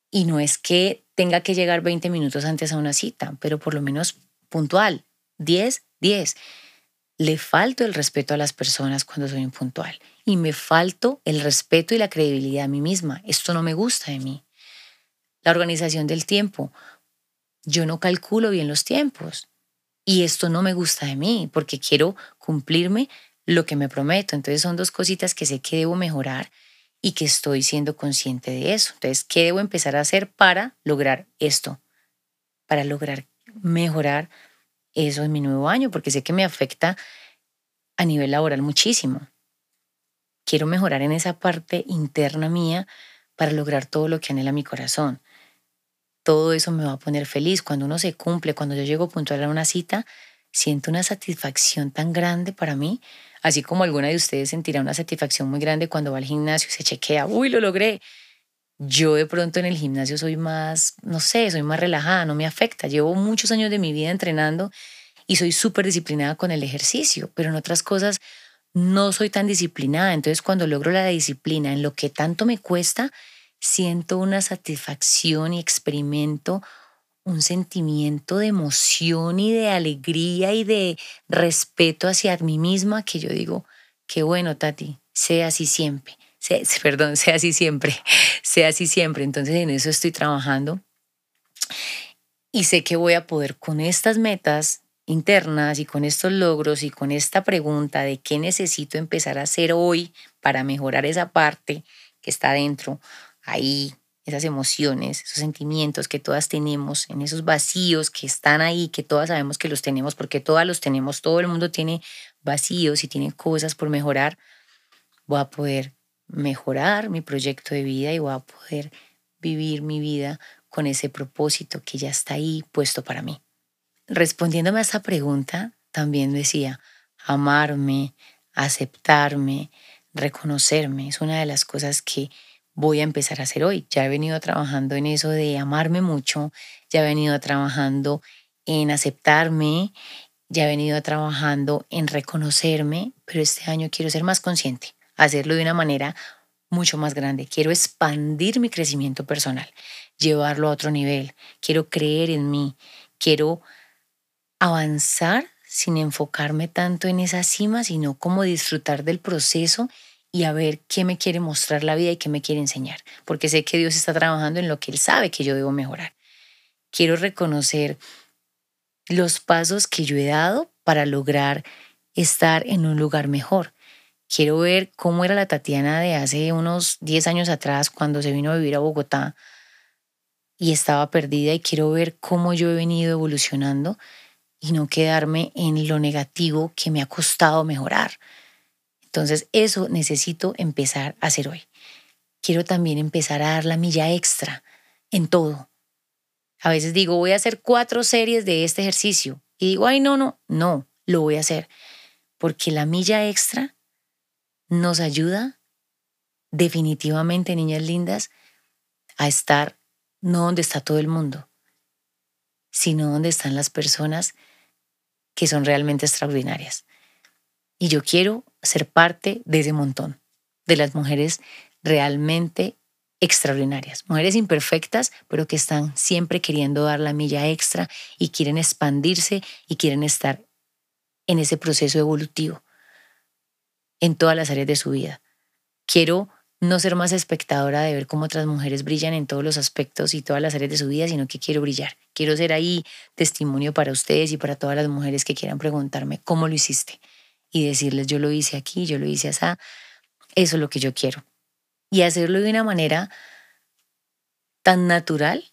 Y no es que tenga que llegar 20 minutos antes a una cita, pero por lo menos puntual, 10, 10. Le falto el respeto a las personas cuando soy impuntual y me falto el respeto y la credibilidad a mí misma. Esto no me gusta de mí. La organización del tiempo. Yo no calculo bien los tiempos y esto no me gusta de mí porque quiero cumplirme lo que me prometo. Entonces son dos cositas que sé que debo mejorar y que estoy siendo consciente de eso. Entonces, ¿qué debo empezar a hacer para lograr esto? Para lograr mejorar eso en mi nuevo año, porque sé que me afecta a nivel laboral muchísimo. Quiero mejorar en esa parte interna mía para lograr todo lo que anhela mi corazón todo eso me va a poner feliz. Cuando uno se cumple, cuando yo llego puntual a una cita, siento una satisfacción tan grande para mí, así como alguna de ustedes sentirá una satisfacción muy grande cuando va al gimnasio y se chequea, uy, lo logré. Yo de pronto en el gimnasio soy más, no sé, soy más relajada, no me afecta. Llevo muchos años de mi vida entrenando y soy súper disciplinada con el ejercicio, pero en otras cosas no soy tan disciplinada. Entonces cuando logro la disciplina en lo que tanto me cuesta, siento una satisfacción y experimento un sentimiento de emoción y de alegría y de respeto hacia mí misma que yo digo, qué bueno, Tati, sea así siempre. Sea, perdón, sea así siempre, sea así siempre. Entonces en eso estoy trabajando y sé que voy a poder con estas metas internas y con estos logros y con esta pregunta de qué necesito empezar a hacer hoy para mejorar esa parte que está dentro ahí, esas emociones, esos sentimientos que todas tenemos, en esos vacíos que están ahí, que todas sabemos que los tenemos, porque todas los tenemos, todo el mundo tiene vacíos y tiene cosas por mejorar, voy a poder mejorar mi proyecto de vida y voy a poder vivir mi vida con ese propósito que ya está ahí puesto para mí. Respondiéndome a esa pregunta, también decía, amarme, aceptarme, reconocerme, es una de las cosas que voy a empezar a hacer hoy. Ya he venido trabajando en eso de amarme mucho, ya he venido trabajando en aceptarme, ya he venido trabajando en reconocerme, pero este año quiero ser más consciente, hacerlo de una manera mucho más grande. Quiero expandir mi crecimiento personal, llevarlo a otro nivel. Quiero creer en mí, quiero avanzar sin enfocarme tanto en esa cima, sino como disfrutar del proceso y a ver qué me quiere mostrar la vida y qué me quiere enseñar, porque sé que Dios está trabajando en lo que Él sabe que yo debo mejorar. Quiero reconocer los pasos que yo he dado para lograr estar en un lugar mejor. Quiero ver cómo era la Tatiana de hace unos 10 años atrás cuando se vino a vivir a Bogotá y estaba perdida y quiero ver cómo yo he venido evolucionando y no quedarme en lo negativo que me ha costado mejorar. Entonces, eso necesito empezar a hacer hoy. Quiero también empezar a dar la milla extra en todo. A veces digo, voy a hacer cuatro series de este ejercicio. Y digo, ay, no, no, no, lo voy a hacer. Porque la milla extra nos ayuda definitivamente, niñas lindas, a estar no donde está todo el mundo, sino donde están las personas que son realmente extraordinarias. Y yo quiero ser parte de ese montón, de las mujeres realmente extraordinarias, mujeres imperfectas, pero que están siempre queriendo dar la milla extra y quieren expandirse y quieren estar en ese proceso evolutivo en todas las áreas de su vida. Quiero no ser más espectadora de ver cómo otras mujeres brillan en todos los aspectos y todas las áreas de su vida, sino que quiero brillar. Quiero ser ahí testimonio para ustedes y para todas las mujeres que quieran preguntarme cómo lo hiciste y decirles yo lo hice aquí, yo lo hice así. Eso es lo que yo quiero. Y hacerlo de una manera tan natural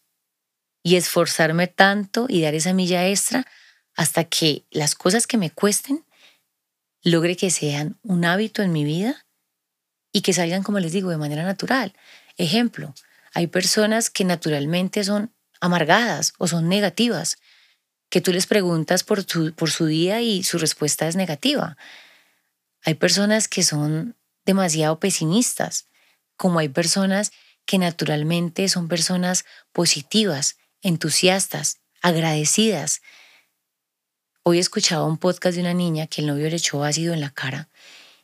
y esforzarme tanto y dar esa milla extra hasta que las cosas que me cuesten logre que sean un hábito en mi vida y que salgan, como les digo, de manera natural. Ejemplo, hay personas que naturalmente son amargadas o son negativas, que tú les preguntas por, por su día y su respuesta es negativa. Hay personas que son demasiado pesimistas, como hay personas que naturalmente son personas positivas, entusiastas, agradecidas. Hoy escuchaba un podcast de una niña que el novio le echó ácido en la cara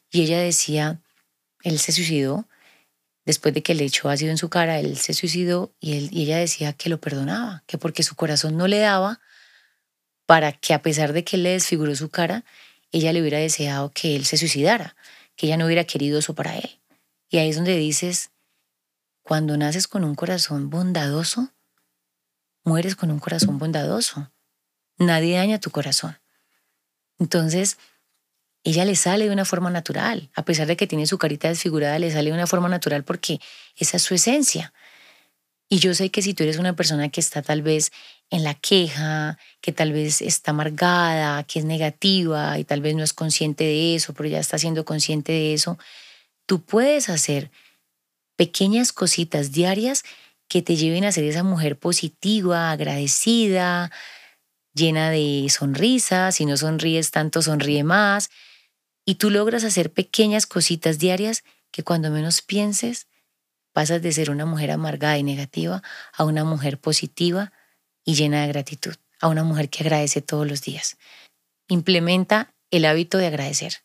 y ella decía, él se suicidó. Después de que le echó ácido en su cara, él se suicidó y, él, y ella decía que lo perdonaba, que porque su corazón no le daba para que a pesar de que le desfiguró su cara, ella le hubiera deseado que él se suicidara, que ella no hubiera querido eso para él. Y ahí es donde dices, cuando naces con un corazón bondadoso, mueres con un corazón bondadoso. Nadie daña tu corazón. Entonces, ella le sale de una forma natural, a pesar de que tiene su carita desfigurada, le sale de una forma natural porque esa es su esencia. Y yo sé que si tú eres una persona que está tal vez en la queja, que tal vez está amargada, que es negativa y tal vez no es consciente de eso, pero ya está siendo consciente de eso, tú puedes hacer pequeñas cositas diarias que te lleven a ser esa mujer positiva, agradecida, llena de sonrisas. Si no sonríes tanto, sonríe más y tú logras hacer pequeñas cositas diarias que cuando menos pienses pasas de ser una mujer amargada y negativa a una mujer positiva y llena de gratitud, a una mujer que agradece todos los días. Implementa el hábito de agradecer.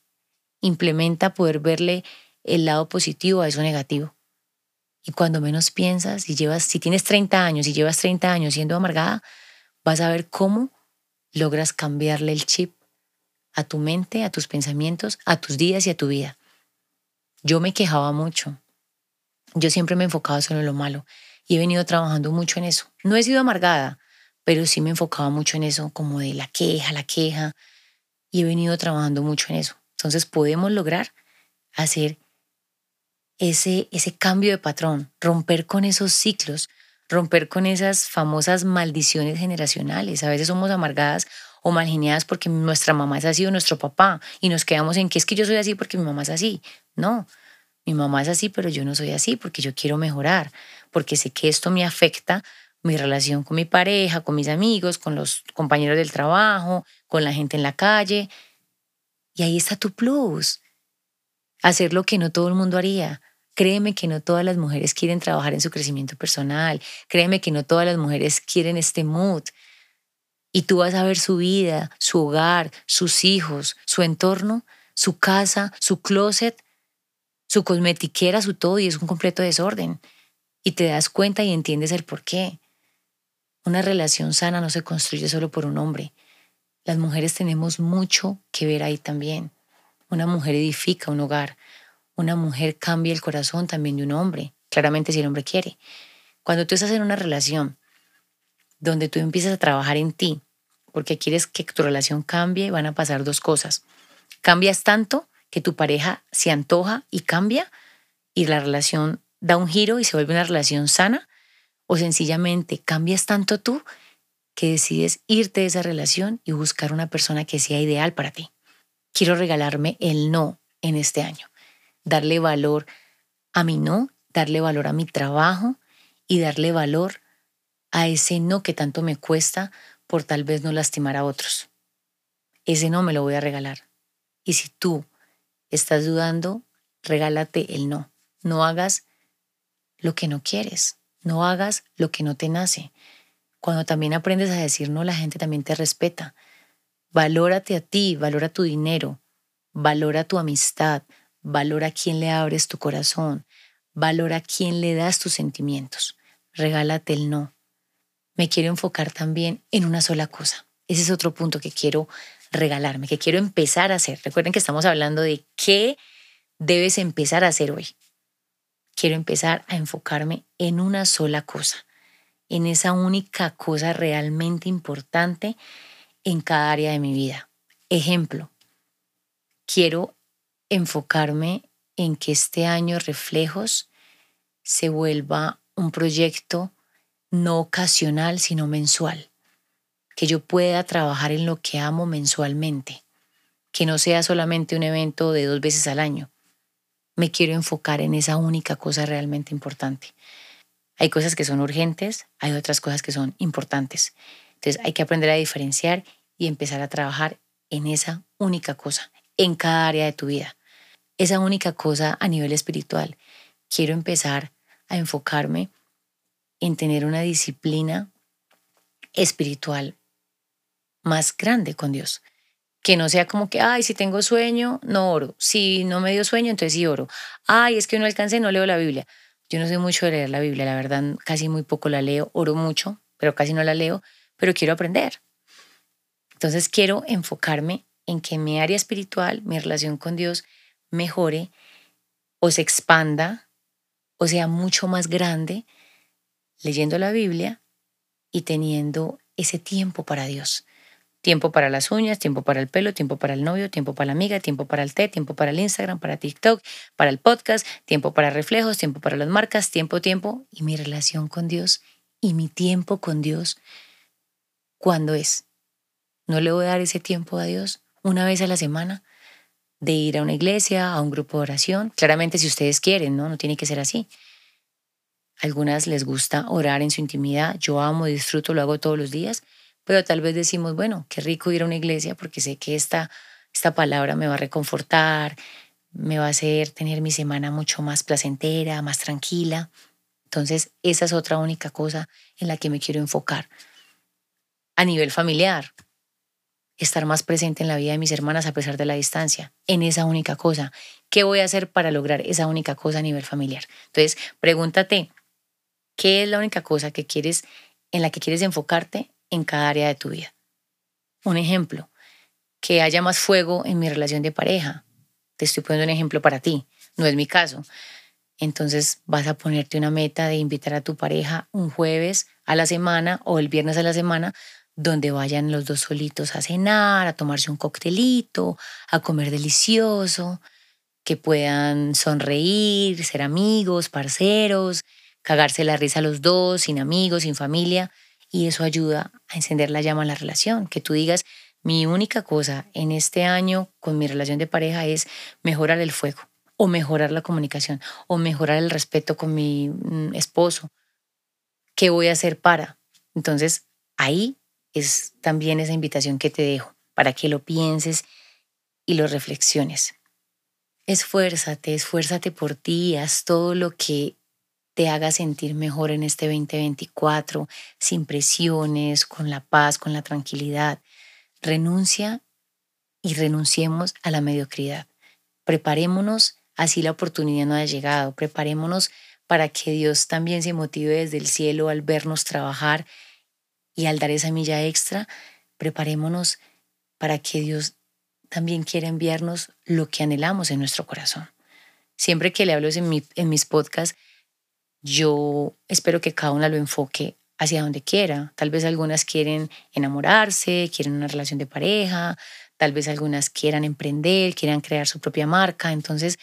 Implementa poder verle el lado positivo a eso negativo. Y cuando menos piensas, y llevas, si tienes 30 años y llevas 30 años siendo amargada, vas a ver cómo logras cambiarle el chip a tu mente, a tus pensamientos, a tus días y a tu vida. Yo me quejaba mucho. Yo siempre me enfocaba solo en lo malo y he venido trabajando mucho en eso. No he sido amargada, pero sí me enfocaba mucho en eso, como de la queja, la queja, y he venido trabajando mucho en eso. Entonces podemos lograr hacer ese, ese cambio de patrón, romper con esos ciclos, romper con esas famosas maldiciones generacionales. A veces somos amargadas o mal porque nuestra mamá es así o nuestro papá y nos quedamos en que es que yo soy así porque mi mamá es así. No, mi mamá es así, pero yo no soy así porque yo quiero mejorar, porque sé que esto me afecta mi relación con mi pareja, con mis amigos, con los compañeros del trabajo, con la gente en la calle. Y ahí está tu plus. Hacer lo que no todo el mundo haría. Créeme que no todas las mujeres quieren trabajar en su crecimiento personal. Créeme que no todas las mujeres quieren este mood. Y tú vas a ver su vida, su hogar, sus hijos, su entorno, su casa, su closet, su cosmetiquera, su todo, y es un completo desorden. Y te das cuenta y entiendes el por qué. Una relación sana no se construye solo por un hombre. Las mujeres tenemos mucho que ver ahí también. Una mujer edifica un hogar. Una mujer cambia el corazón también de un hombre. Claramente si el hombre quiere. Cuando tú estás en una relación donde tú empiezas a trabajar en ti, porque quieres que tu relación cambie, van a pasar dos cosas. Cambias tanto que tu pareja se antoja y cambia y la relación da un giro y se vuelve una relación sana, o sencillamente cambias tanto tú que decides irte de esa relación y buscar una persona que sea ideal para ti. Quiero regalarme el no en este año, darle valor a mi no, darle valor a mi trabajo y darle valor a ese no que tanto me cuesta por tal vez no lastimar a otros. Ese no me lo voy a regalar. Y si tú estás dudando, regálate el no. No hagas lo que no quieres. No hagas lo que no te nace. Cuando también aprendes a decir no, la gente también te respeta. Valórate a ti, valora tu dinero, valora tu amistad, valora a quién le abres tu corazón, Valora a quién le das tus sentimientos. Regálate el no. Me quiero enfocar también en una sola cosa. Ese es otro punto que quiero regalarme, que quiero empezar a hacer. Recuerden que estamos hablando de qué debes empezar a hacer hoy. Quiero empezar a enfocarme en una sola cosa, en esa única cosa realmente importante en cada área de mi vida. Ejemplo, quiero enfocarme en que este año Reflejos se vuelva un proyecto no ocasional, sino mensual. Que yo pueda trabajar en lo que amo mensualmente. Que no sea solamente un evento de dos veces al año. Me quiero enfocar en esa única cosa realmente importante. Hay cosas que son urgentes, hay otras cosas que son importantes. Entonces hay que aprender a diferenciar y empezar a trabajar en esa única cosa, en cada área de tu vida. Esa única cosa a nivel espiritual. Quiero empezar a enfocarme en tener una disciplina espiritual más grande con Dios. Que no sea como que, ay, si tengo sueño, no oro. Si no me dio sueño, entonces sí oro. Ay, es que no alcancé, no leo la Biblia. Yo no sé mucho de leer la Biblia, la verdad, casi muy poco la leo. Oro mucho, pero casi no la leo, pero quiero aprender. Entonces quiero enfocarme en que mi área espiritual, mi relación con Dios, mejore o se expanda o sea mucho más grande leyendo la Biblia y teniendo ese tiempo para Dios. Tiempo para las uñas, tiempo para el pelo, tiempo para el novio, tiempo para la amiga, tiempo para el té, tiempo para el Instagram, para TikTok, para el podcast, tiempo para reflejos, tiempo para las marcas, tiempo, tiempo y mi relación con Dios y mi tiempo con Dios. ¿Cuándo es? ¿No le voy a dar ese tiempo a Dios una vez a la semana? De ir a una iglesia, a un grupo de oración. Claramente si ustedes quieren, ¿no? No tiene que ser así. Algunas les gusta orar en su intimidad. Yo amo, disfruto, lo hago todos los días. Pero tal vez decimos, bueno, qué rico ir a una iglesia porque sé que esta, esta palabra me va a reconfortar, me va a hacer tener mi semana mucho más placentera, más tranquila. Entonces, esa es otra única cosa en la que me quiero enfocar. A nivel familiar, estar más presente en la vida de mis hermanas a pesar de la distancia, en esa única cosa. ¿Qué voy a hacer para lograr esa única cosa a nivel familiar? Entonces, pregúntate, ¿Qué es la única cosa que quieres, en la que quieres enfocarte en cada área de tu vida? Un ejemplo, que haya más fuego en mi relación de pareja. Te estoy poniendo un ejemplo para ti, no es mi caso. Entonces vas a ponerte una meta de invitar a tu pareja un jueves a la semana o el viernes a la semana donde vayan los dos solitos a cenar, a tomarse un coctelito, a comer delicioso, que puedan sonreír, ser amigos, parceros, cagarse la risa los dos, sin amigos, sin familia, y eso ayuda a encender la llama en la relación, que tú digas, mi única cosa en este año con mi relación de pareja es mejorar el fuego, o mejorar la comunicación, o mejorar el respeto con mi mm, esposo. ¿Qué voy a hacer para? Entonces, ahí es también esa invitación que te dejo, para que lo pienses y lo reflexiones. Esfuérzate, esfuérzate por ti, haz todo lo que te haga sentir mejor en este 2024, sin presiones, con la paz, con la tranquilidad. Renuncia y renunciemos a la mediocridad. Preparémonos, así la oportunidad no ha llegado. Preparémonos para que Dios también se motive desde el cielo al vernos trabajar y al dar esa milla extra. Preparémonos para que Dios también quiera enviarnos lo que anhelamos en nuestro corazón. Siempre que le hablo en, en mis podcasts, yo espero que cada una lo enfoque hacia donde quiera. Tal vez algunas quieren enamorarse, quieren una relación de pareja, tal vez algunas quieran emprender, quieran crear su propia marca. Entonces,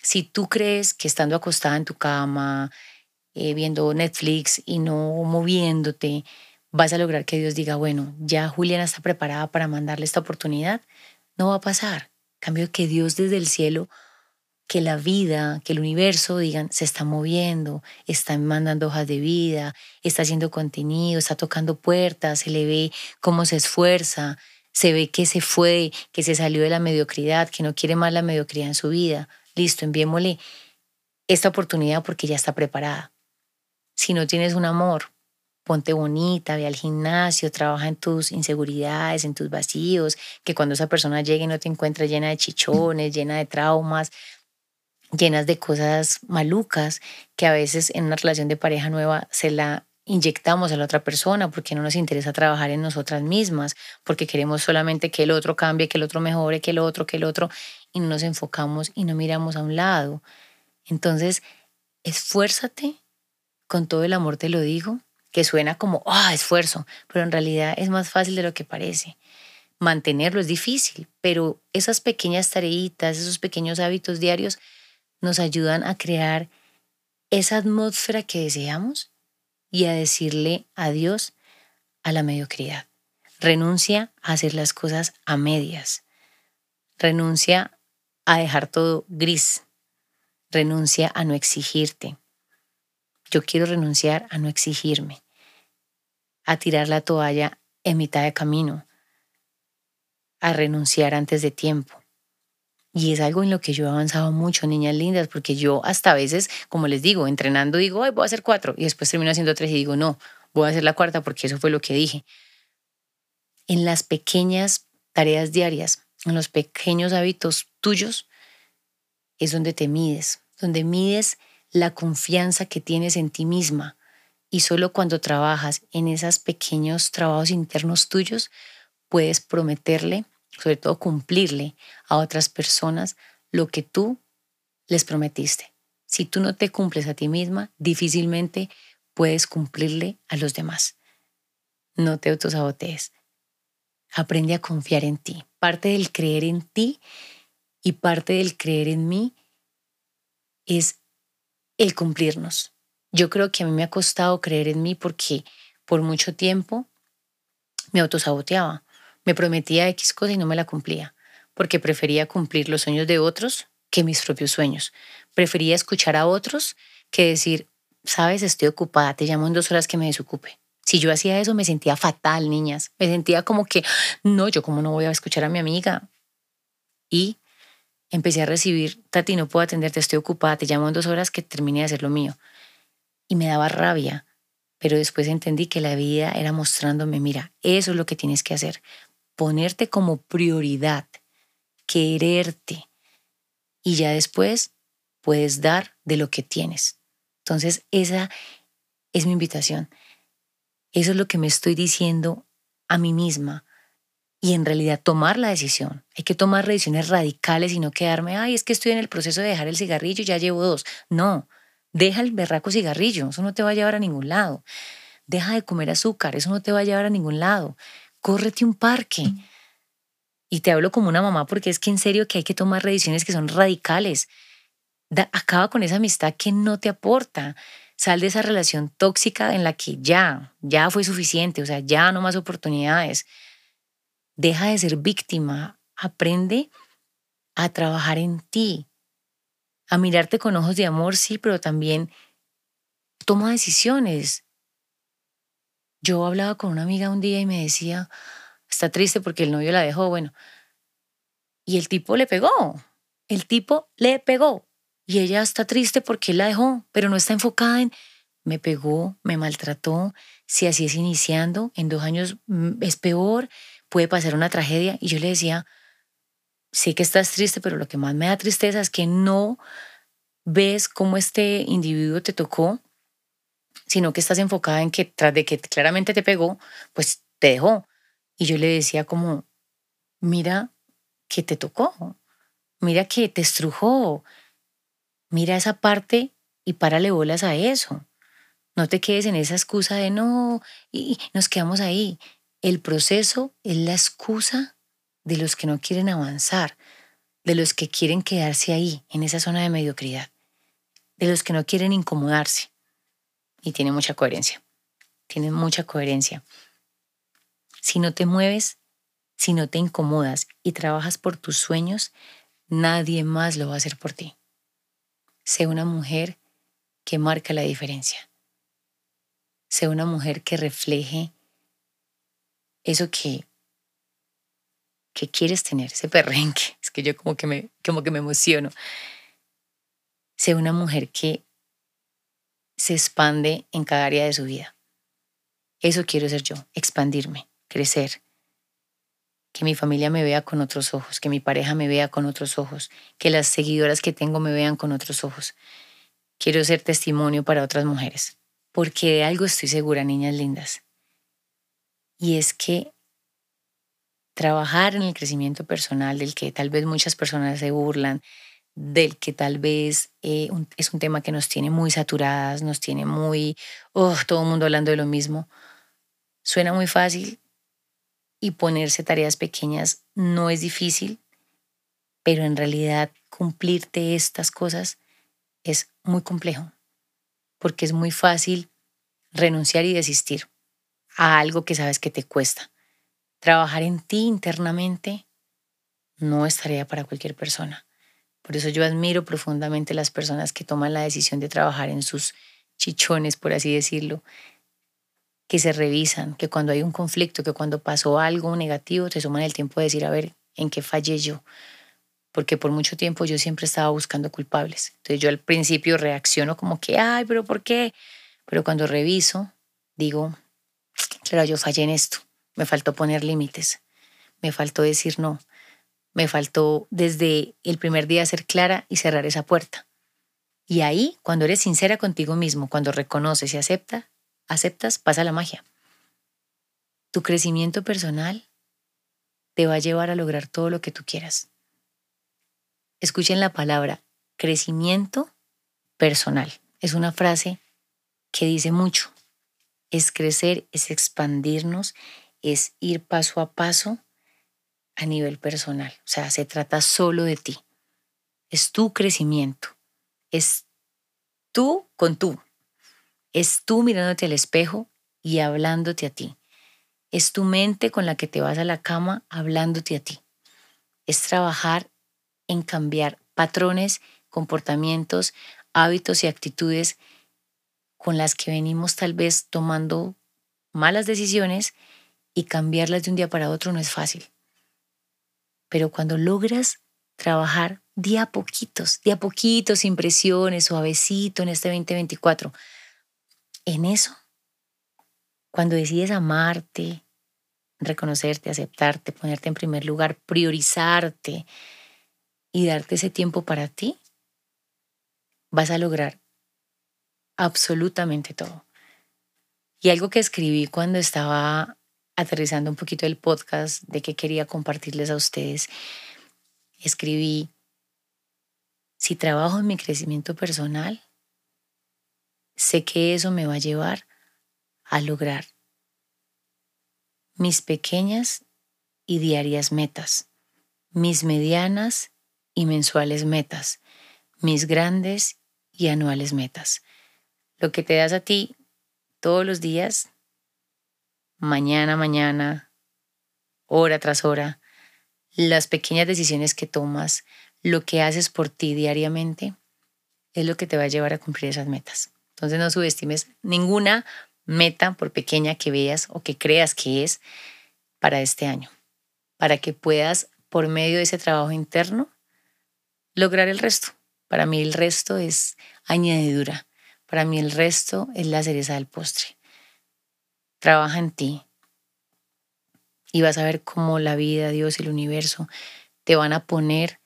si tú crees que estando acostada en tu cama, eh, viendo Netflix y no moviéndote, vas a lograr que Dios diga, bueno, ya Juliana está preparada para mandarle esta oportunidad, no va a pasar. cambio, que Dios desde el cielo que la vida, que el universo, digan, se está moviendo, está mandando hojas de vida, está haciendo contenido, está tocando puertas, se le ve cómo se esfuerza, se ve que se fue, que se salió de la mediocridad, que no quiere más la mediocridad en su vida. Listo, enviémosle esta oportunidad porque ya está preparada. Si no tienes un amor, ponte bonita, ve al gimnasio, trabaja en tus inseguridades, en tus vacíos, que cuando esa persona llegue no te encuentre llena de chichones, llena de traumas, llenas de cosas malucas que a veces en una relación de pareja nueva se la inyectamos a la otra persona porque no nos interesa trabajar en nosotras mismas, porque queremos solamente que el otro cambie, que el otro mejore, que el otro, que el otro, y no nos enfocamos y no miramos a un lado. Entonces, esfuérzate, con todo el amor te lo digo, que suena como, ah, esfuerzo, pero en realidad es más fácil de lo que parece. Mantenerlo es difícil, pero esas pequeñas tareitas, esos pequeños hábitos diarios nos ayudan a crear esa atmósfera que deseamos y a decirle adiós a la mediocridad. Renuncia a hacer las cosas a medias. Renuncia a dejar todo gris. Renuncia a no exigirte. Yo quiero renunciar a no exigirme, a tirar la toalla en mitad de camino, a renunciar antes de tiempo. Y es algo en lo que yo he avanzado mucho, niñas lindas, porque yo hasta a veces, como les digo, entrenando digo, voy a hacer cuatro, y después termino haciendo tres y digo, no, voy a hacer la cuarta porque eso fue lo que dije. En las pequeñas tareas diarias, en los pequeños hábitos tuyos, es donde te mides, donde mides la confianza que tienes en ti misma. Y solo cuando trabajas en esos pequeños trabajos internos tuyos, puedes prometerle sobre todo cumplirle a otras personas lo que tú les prometiste. Si tú no te cumples a ti misma, difícilmente puedes cumplirle a los demás. No te autosabotees. Aprende a confiar en ti. Parte del creer en ti y parte del creer en mí es el cumplirnos. Yo creo que a mí me ha costado creer en mí porque por mucho tiempo me autosaboteaba. Me prometía X cosa y no me la cumplía, porque prefería cumplir los sueños de otros que mis propios sueños. Prefería escuchar a otros que decir, sabes, estoy ocupada, te llamo en dos horas que me desocupe. Si yo hacía eso me sentía fatal, niñas. Me sentía como que, no, yo como no voy a escuchar a mi amiga. Y empecé a recibir, Tati, no puedo atenderte, estoy ocupada, te llamo en dos horas que termine de hacer lo mío. Y me daba rabia, pero después entendí que la vida era mostrándome, mira, eso es lo que tienes que hacer ponerte como prioridad, quererte y ya después puedes dar de lo que tienes. Entonces, esa es mi invitación. Eso es lo que me estoy diciendo a mí misma. Y en realidad tomar la decisión. Hay que tomar decisiones radicales y no quedarme, ay, es que estoy en el proceso de dejar el cigarrillo, ya llevo dos. No, deja el berraco cigarrillo, eso no te va a llevar a ningún lado. Deja de comer azúcar, eso no te va a llevar a ningún lado córrete un parque. Y te hablo como una mamá porque es que en serio que hay que tomar decisiones que son radicales. acaba con esa amistad que no te aporta. Sal de esa relación tóxica en la que ya, ya fue suficiente, o sea, ya no más oportunidades. Deja de ser víctima, aprende a trabajar en ti, a mirarte con ojos de amor, sí, pero también toma decisiones, yo hablaba con una amiga un día y me decía, está triste porque el novio la dejó, bueno. Y el tipo le pegó, el tipo le pegó. Y ella está triste porque él la dejó, pero no está enfocada en, me pegó, me maltrató, si así es iniciando, en dos años mm, es peor, puede pasar una tragedia. Y yo le decía, sé que estás triste, pero lo que más me da tristeza es que no ves cómo este individuo te tocó sino que estás enfocada en que tras de que claramente te pegó, pues te dejó. Y yo le decía como, mira que te tocó, mira que te estrujó, mira esa parte y párale bolas a eso. No te quedes en esa excusa de no y nos quedamos ahí. El proceso es la excusa de los que no quieren avanzar, de los que quieren quedarse ahí, en esa zona de mediocridad, de los que no quieren incomodarse y tiene mucha coherencia. Tiene mucha coherencia. Si no te mueves, si no te incomodas y trabajas por tus sueños, nadie más lo va a hacer por ti. Sé una mujer que marca la diferencia. Sé una mujer que refleje eso que, que quieres tener, ese perrenque. Es que yo como que me, como que me emociono. Sé una mujer que se expande en cada área de su vida. Eso quiero ser yo, expandirme, crecer, que mi familia me vea con otros ojos, que mi pareja me vea con otros ojos, que las seguidoras que tengo me vean con otros ojos. Quiero ser testimonio para otras mujeres, porque de algo estoy segura, niñas lindas. Y es que trabajar en el crecimiento personal del que tal vez muchas personas se burlan, del que tal vez eh, es un tema que nos tiene muy saturadas, nos tiene muy, oh, todo el mundo hablando de lo mismo. Suena muy fácil y ponerse tareas pequeñas no es difícil, pero en realidad cumplirte estas cosas es muy complejo, porque es muy fácil renunciar y desistir a algo que sabes que te cuesta. Trabajar en ti internamente no es tarea para cualquier persona. Por eso yo admiro profundamente las personas que toman la decisión de trabajar en sus chichones, por así decirlo, que se revisan, que cuando hay un conflicto, que cuando pasó algo negativo, se suman el tiempo de decir, a ver, ¿en qué fallé yo? Porque por mucho tiempo yo siempre estaba buscando culpables. Entonces yo al principio reacciono como que, ay, pero ¿por qué? Pero cuando reviso, digo, claro, yo fallé en esto, me faltó poner límites, me faltó decir no, me faltó desde el primer día ser clara y cerrar esa puerta. Y ahí, cuando eres sincera contigo mismo, cuando reconoces y acepta, aceptas, pasa la magia. Tu crecimiento personal te va a llevar a lograr todo lo que tú quieras. Escuchen la palabra crecimiento personal. Es una frase que dice mucho. Es crecer, es expandirnos, es ir paso a paso a nivel personal. O sea, se trata solo de ti. Es tu crecimiento. Es tú con tú. Es tú mirándote al espejo y hablándote a ti. Es tu mente con la que te vas a la cama hablándote a ti. Es trabajar en cambiar patrones, comportamientos, hábitos y actitudes con las que venimos tal vez tomando malas decisiones y cambiarlas de un día para otro no es fácil. Pero cuando logras trabajar día a poquitos, día a poquitos, sin presiones, suavecito en este 2024, en eso, cuando decides amarte, reconocerte, aceptarte, ponerte en primer lugar, priorizarte y darte ese tiempo para ti, vas a lograr absolutamente todo. Y algo que escribí cuando estaba aterrizando un poquito el podcast de que quería compartirles a ustedes, escribí, si trabajo en mi crecimiento personal, sé que eso me va a llevar a lograr mis pequeñas y diarias metas, mis medianas y mensuales metas, mis grandes y anuales metas. Lo que te das a ti todos los días mañana, mañana, hora tras hora, las pequeñas decisiones que tomas, lo que haces por ti diariamente, es lo que te va a llevar a cumplir esas metas. Entonces no subestimes ninguna meta, por pequeña que veas o que creas que es, para este año, para que puedas, por medio de ese trabajo interno, lograr el resto. Para mí el resto es añadidura. Para mí el resto es la cereza del postre trabaja en ti y vas a ver cómo la vida, Dios y el universo te van a poner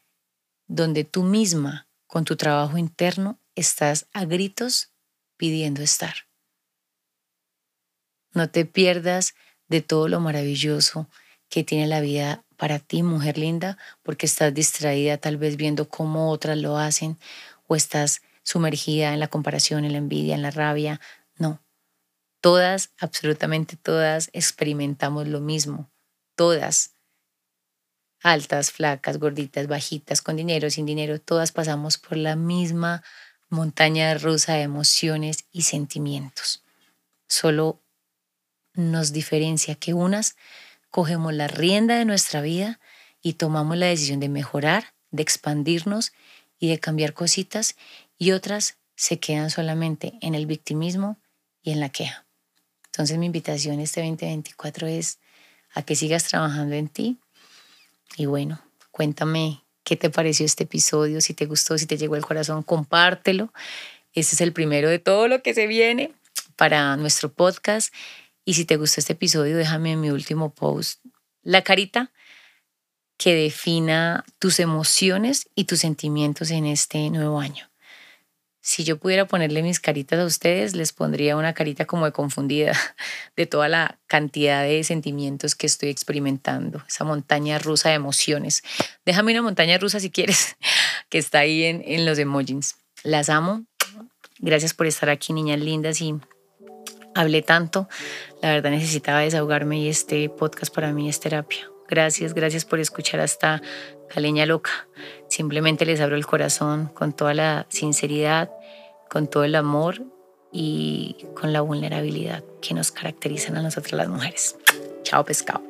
donde tú misma, con tu trabajo interno, estás a gritos pidiendo estar. No te pierdas de todo lo maravilloso que tiene la vida para ti, mujer linda, porque estás distraída tal vez viendo cómo otras lo hacen o estás sumergida en la comparación, en la envidia, en la rabia. No, Todas, absolutamente todas, experimentamos lo mismo. Todas. Altas, flacas, gorditas, bajitas, con dinero, sin dinero, todas pasamos por la misma montaña rusa de emociones y sentimientos. Solo nos diferencia que unas cogemos la rienda de nuestra vida y tomamos la decisión de mejorar, de expandirnos y de cambiar cositas y otras se quedan solamente en el victimismo y en la queja. Entonces mi invitación este 2024 es a que sigas trabajando en ti. Y bueno, cuéntame qué te pareció este episodio, si te gustó, si te llegó al corazón, compártelo. Este es el primero de todo lo que se viene para nuestro podcast. Y si te gustó este episodio, déjame en mi último post la carita que defina tus emociones y tus sentimientos en este nuevo año. Si yo pudiera ponerle mis caritas a ustedes, les pondría una carita como de confundida de toda la cantidad de sentimientos que estoy experimentando, esa montaña rusa de emociones. Déjame una montaña rusa si quieres, que está ahí en, en los emojis. Las amo. Gracias por estar aquí, niñas lindas, y hablé tanto. La verdad necesitaba desahogarme y este podcast para mí es terapia. Gracias, gracias por escuchar hasta la leña loca. Simplemente les abro el corazón con toda la sinceridad, con todo el amor y con la vulnerabilidad que nos caracterizan a nosotras las mujeres. Chao pescado.